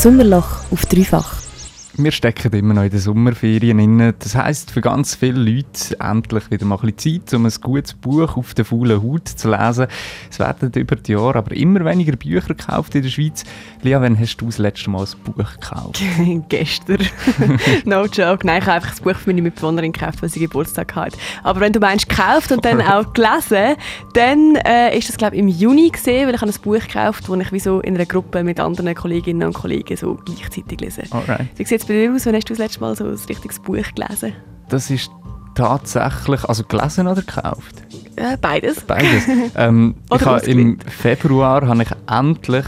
Sommerloch auf dreifach wir stecken immer noch in den Sommerferien drin. Das heisst für ganz viele Leute endlich wieder mal ein bisschen Zeit, um ein gutes Buch auf der faulen Haut zu lesen. Es werden über die Jahre aber immer weniger Bücher gekauft in der Schweiz. Lia, wann hast du das letzte Mal ein Buch gekauft? Gestern. no joke. Nein, ich habe einfach das Buch für meine Mitbewohnerin gekauft, weil sie Geburtstag hat. Aber wenn du meinst gekauft und dann auch gelesen, dann äh, ist das glaube ich im Juni gesehen, weil ich habe ein Buch gekauft, das ich wie so in einer Gruppe mit anderen Kolleginnen und Kollegen so gleichzeitig lese. Alright bei dir aus? Wann hast du das letzte Mal so ein richtiges Buch gelesen? Das ist tatsächlich, also gelesen oder gekauft? Ja, beides. Beides. ähm, ich habe Im Februar habe ich endlich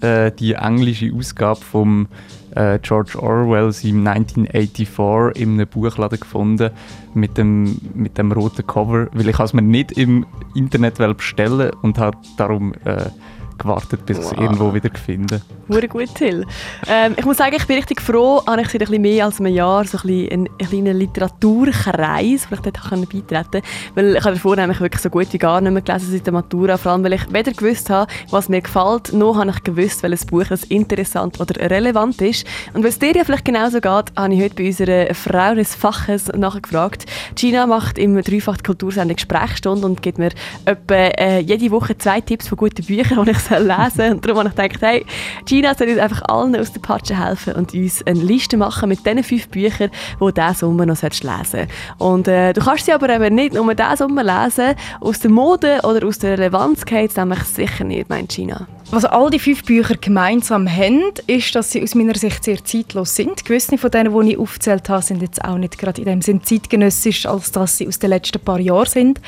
äh, die englische Ausgabe vom äh, George Orwell im 1984 in einem Buchladen gefunden mit dem, mit dem roten Cover, weil ich es mir nicht im Internet bestellen und habe darum äh, gewartet, bis wow. ich es irgendwo wieder finde. Sehr gut, Till. Ähm, ich muss sagen, ich bin richtig froh, habe ich seit ein bisschen mehr als einem Jahr so ein bisschen einen, einen kleinen Literaturkreis, ich dort beitreten konnte. Weil ich habe davor nämlich wirklich so gut wie gar nicht mehr gelesen seit der Matura, vor allem weil ich weder gewusst habe, was mir gefällt, noch habe ich gewusst, welches Buch es interessant oder relevant ist. Und weil es dir ja vielleicht genauso geht, habe ich heute bei unserer Frau des Faches nachgefragt. Gina macht im Dreifach Kultursendung Sprechstunde und gibt mir etwa äh, jede Woche zwei Tipps von guten Büchern, die ich lesen soll. Und darum habe ich gedacht, hey, Gina soll uns einfach allen aus der Patsche helfen und uns eine Liste machen mit diesen fünf Büchern, die du diesen Sommer noch lesen solltest. Und äh, du kannst sie aber eben nicht nur diesen Sommer lesen. Aus der Mode oder aus der Relevanz geht es nämlich sicher nicht, meint Gina. Was all die fünf Bücher gemeinsam haben, ist, dass sie aus meiner Sicht sehr zeitlos sind. Gewisse von denen, die ich aufgezählt habe, sind jetzt auch nicht gerade in dem Sinn zeitgenössisch, als dass sie aus den letzten paar Jahren sind.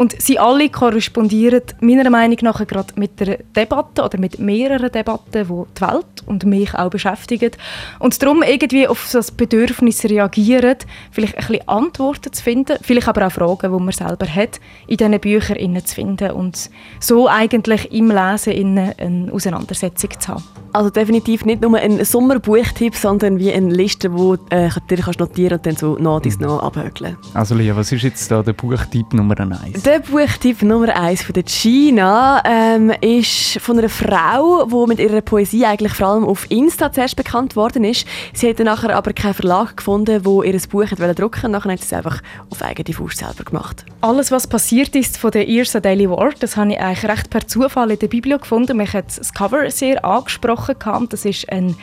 Und sie alle korrespondieren meiner Meinung nach gerade mit der Debatte oder mit mehreren Debatten, die die Welt und mich auch beschäftigen. Und darum irgendwie auf das Bedürfnis reagieren, vielleicht ein bisschen Antworten zu finden, vielleicht aber auch Fragen, die man selber hat, in diesen Büchern zu finden und so eigentlich im Lesen eine Auseinandersetzung zu haben. Also definitiv nicht nur ein Sommerbuchtipp, sondern wie eine Liste, wo äh, du dir notieren und dann so nach dies noch abhökeln. Also Lia, was ist jetzt da der Buchtipp Nummer eins? Der Buchtipp Nummer eins von der Gina ähm, ist von einer Frau, die mit ihrer Poesie eigentlich vor allem auf Insta zuerst bekannt worden ist. Sie hat nachher aber keinen Verlag gefunden, wo ihr Buch hat drucken. Nachher hat sie es einfach auf eigene Faust selber gemacht. Alles, was passiert ist von der Irsa Daily Ward, das habe ich eigentlich recht per Zufall in der Bibel gefunden. Mich hat das Cover sehr angesprochen gesprochen gehabt. Das ist ein,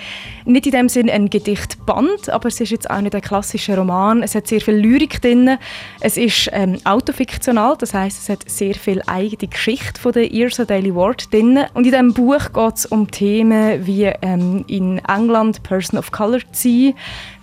nicht in dem Sinne ein Gedichtband, aber es ist jetzt auch nicht ein klassischer Roman. Es hat sehr viel Lyrik drin. Es ist ähm, autofiktional, das heißt, es hat sehr viel eigene Geschichte von der Irsa Daily Ward drin. Und in diesem Buch geht es um Themen wie ähm, in England Person of Color zu sein,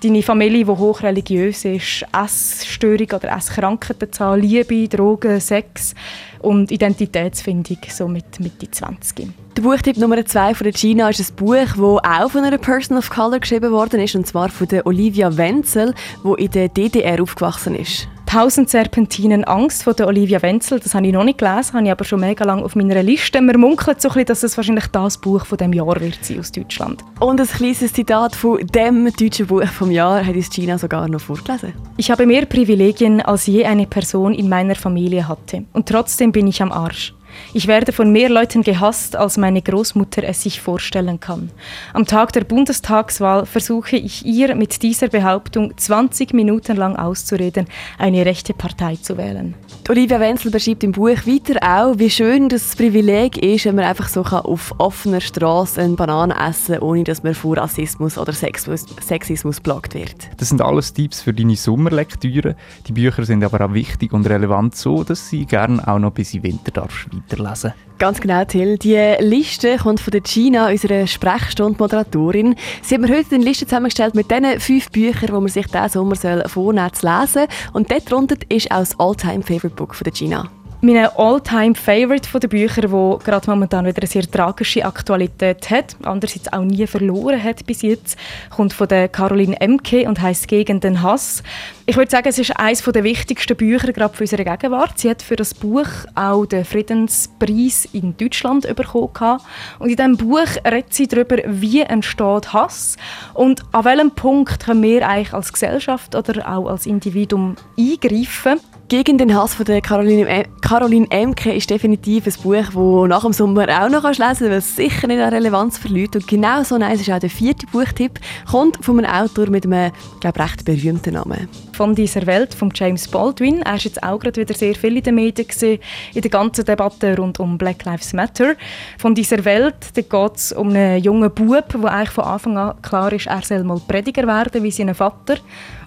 deine Familie, die hochreligiös ist, Essstörung oder Esskrankheitenzahl, Liebe, Drogen, Sex und Identitätsfindung so mit Mitte 20. Der Buchtipp Nummer 2 von der Gina ist ein Buch, das auch von einer Person of Color geschrieben worden ist, und zwar von Olivia Wenzel, die in der DDR aufgewachsen ist. «Tausend Serpentinen Angst» von der Olivia Wenzel, das habe ich noch nicht gelesen, habe ich aber schon mega lange auf meiner Liste. Man munkelt so ein bisschen, dass es wahrscheinlich das Buch von dem Jahr wird sein aus Deutschland. Und ein kleines Zitat von dem deutschen Buch vom Jahr hat uns Gina sogar noch vorgelesen. Ich habe mehr Privilegien, als je eine Person in meiner Familie hatte. Und trotzdem bin ich am Arsch. Ich werde von mehr Leuten gehasst, als meine Großmutter es sich vorstellen kann. Am Tag der Bundestagswahl versuche ich ihr mit dieser Behauptung 20 Minuten lang auszureden, eine rechte Partei zu wählen. Olivia Wenzel beschreibt im Buch weiter auch, wie schön das Privileg ist, wenn man einfach so auf offener Straße eine Banane essen kann, ohne dass man vor Rassismus oder Sexismus, Sexismus plagt wird. Das sind alles Tipps für deine Sommerlektüre. Die Bücher sind aber auch wichtig und relevant so, dass sie gerne auch noch bis in Winter darfst weiterlesen. Ganz genau, Till. Die Liste kommt von der Gina, unserer Sprechstunde-Moderatorin. Sie hat mir heute eine Liste zusammengestellt mit diesen fünf Büchern, die man sich diesen Sommer vornehmen soll zu lesen. Und dort drunter ist auch das All-Time-Favorite-Book von der Gina mein All-Time-Favorite der Bücher, wo gerade momentan wieder eine sehr tragische Aktualität hat, andererseits auch nie verloren hat bis jetzt, kommt von der Caroline Emke und heißt Gegen den Hass. Ich würde sagen, es ist eines der wichtigsten Bücher gerade für unsere Gegenwart. Sie hat für das Buch auch den Friedenspreis in Deutschland bekommen. Und in diesem Buch redet sie darüber, wie entsteht Hass und an welchem Punkt können wir eigentlich als Gesellschaft oder auch als Individuum eingreifen Gegen den Hass von der Caroline, Caroline Emke ist definitiv ein Buch, das nach dem Sommer auch noch lesen kannst, weil es sicher nicht an Relevanz verliert. Und genau so nice ist auch der vierte Buchtipp. Kommt von einem Autor mit einem, glaube recht berühmten Namen. Von dieser Welt von James Baldwin. Er ist jetzt auch gerade wieder sehr viel in den Medien gesehen, in der ganzen Debatte rund um Black Lives Matter. Von dieser Welt geht es um einen jungen Bub, der eigentlich von Anfang an klar ist, er soll mal Prediger werden wie sein Vater.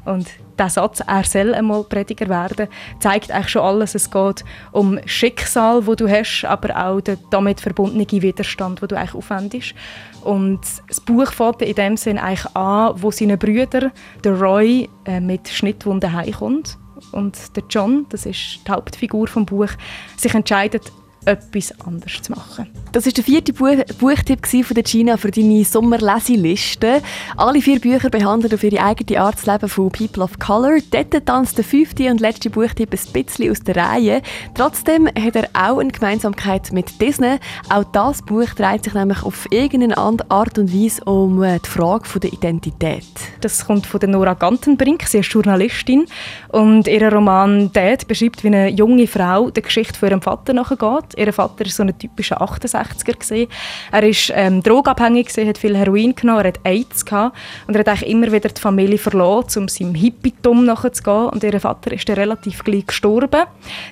Und der Satz, er soll einmal Prediger werden, zeigt eigentlich schon alles. Es geht um Schicksal, wo du hast, aber auch den damit verbundenen Widerstand, wo du eigentlich aufwendest. Und das Buch fängt in dem Sinn eigentlich an, wo seine Brüder, der Roy, äh, mit Schnittwunden heimkommt. Und der John, das ist die Hauptfigur vom Buch, sich entscheidet, etwas anderes zu machen. Das war der vierte Buch Buchtipp von der Gina für deine Sommerleseliste. Alle vier Bücher behandeln auf ihre eigene Art zu leben von People of Color. Dort tanzt der fünfte und letzte Buchtipp ein bisschen aus der Reihe. Trotzdem hat er auch eine Gemeinsamkeit mit Disney. Auch das Buch dreht sich nämlich auf irgendeine Art und Weise um äh, die Frage der Identität. Das kommt von der Nora Gantenbrink. Sie ist Journalistin und ihr Roman «Dad» beschreibt, wie eine junge Frau der Geschichte von ihrem Vater nachgeht Ihr Vater war so ein typischer 68er. Gewesen. Er war ähm, drogabhängig, gewesen, hat viel Heroin genommen, er hat AIDS gehabt und er hat eigentlich immer wieder die Familie verloren, um seinem Hippietum nachzugehen. Und ihr Vater ist dann relativ gleich gestorben.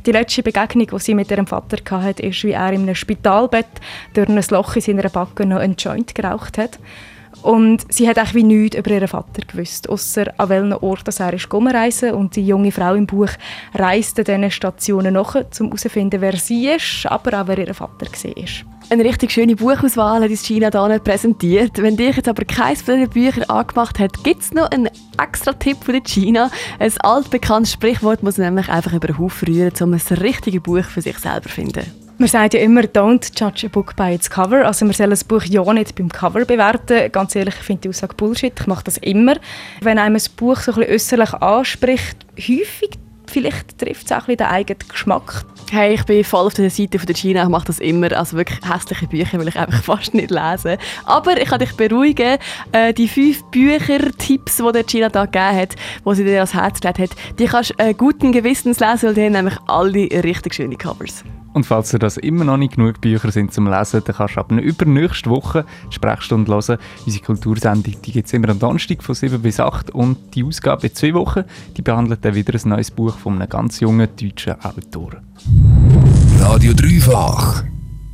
Die letzte Begegnung, die sie mit ihrem Vater hatte, ist, wie er in einem Spitalbett durch ein Loch in seiner Backe noch einen Joint geraucht hat. Und sie hat eigentlich wie nichts über ihren Vater gewusst, außer an welchen Ort er ist reisen Und die junge Frau im Buch reist an diesen Stationen nach, um herauszufinden, wer sie ist, aber auch wer ihr Vater war. Eine richtig schöne Buchauswahl hat uns China hier präsentiert. Wenn dich jetzt aber keines von diesen Büchern angemacht hat, gibt es noch einen extra Tipp von China. Ein altbekanntes Sprichwort muss man nämlich einfach über den Haufen rühren, um ein richtiges Buch für sich selber zu finden. Man sagt ja immer, don't judge a book by its cover. Also man soll ein Buch ja nicht beim Cover bewerten. Ganz ehrlich, ich finde die Aussage Bullshit. Ich mache das immer. Wenn einem ein Buch so ein bisschen äußerlich anspricht, häufig vielleicht trifft es auch den eigenen Geschmack. Hey, ich bin voll auf der Seite von der China. Ich mache das immer. Also wirklich hässliche Bücher will ich einfach fast nicht lesen. Aber ich kann dich beruhigen. Äh, die fünf Bücher-Tipps, die der China da gegeben hat, die sie dir ans Herz gelegt hat, die kannst du äh, guten Gewissens lesen, weil die haben nämlich alle richtig schöne Covers. Und falls dir das immer noch nicht genug Bücher sind zum Lesen, dann kannst du ab übernächste Woche Sprechstunde hören. Unsere Kultursendung gibt es immer am Donnerstag von 7 bis 8 und die Ausgabe in zwei Wochen, die behandelt dann wieder ein neues Buch von einem ganz jungen deutschen Autor. Radio Dreifach.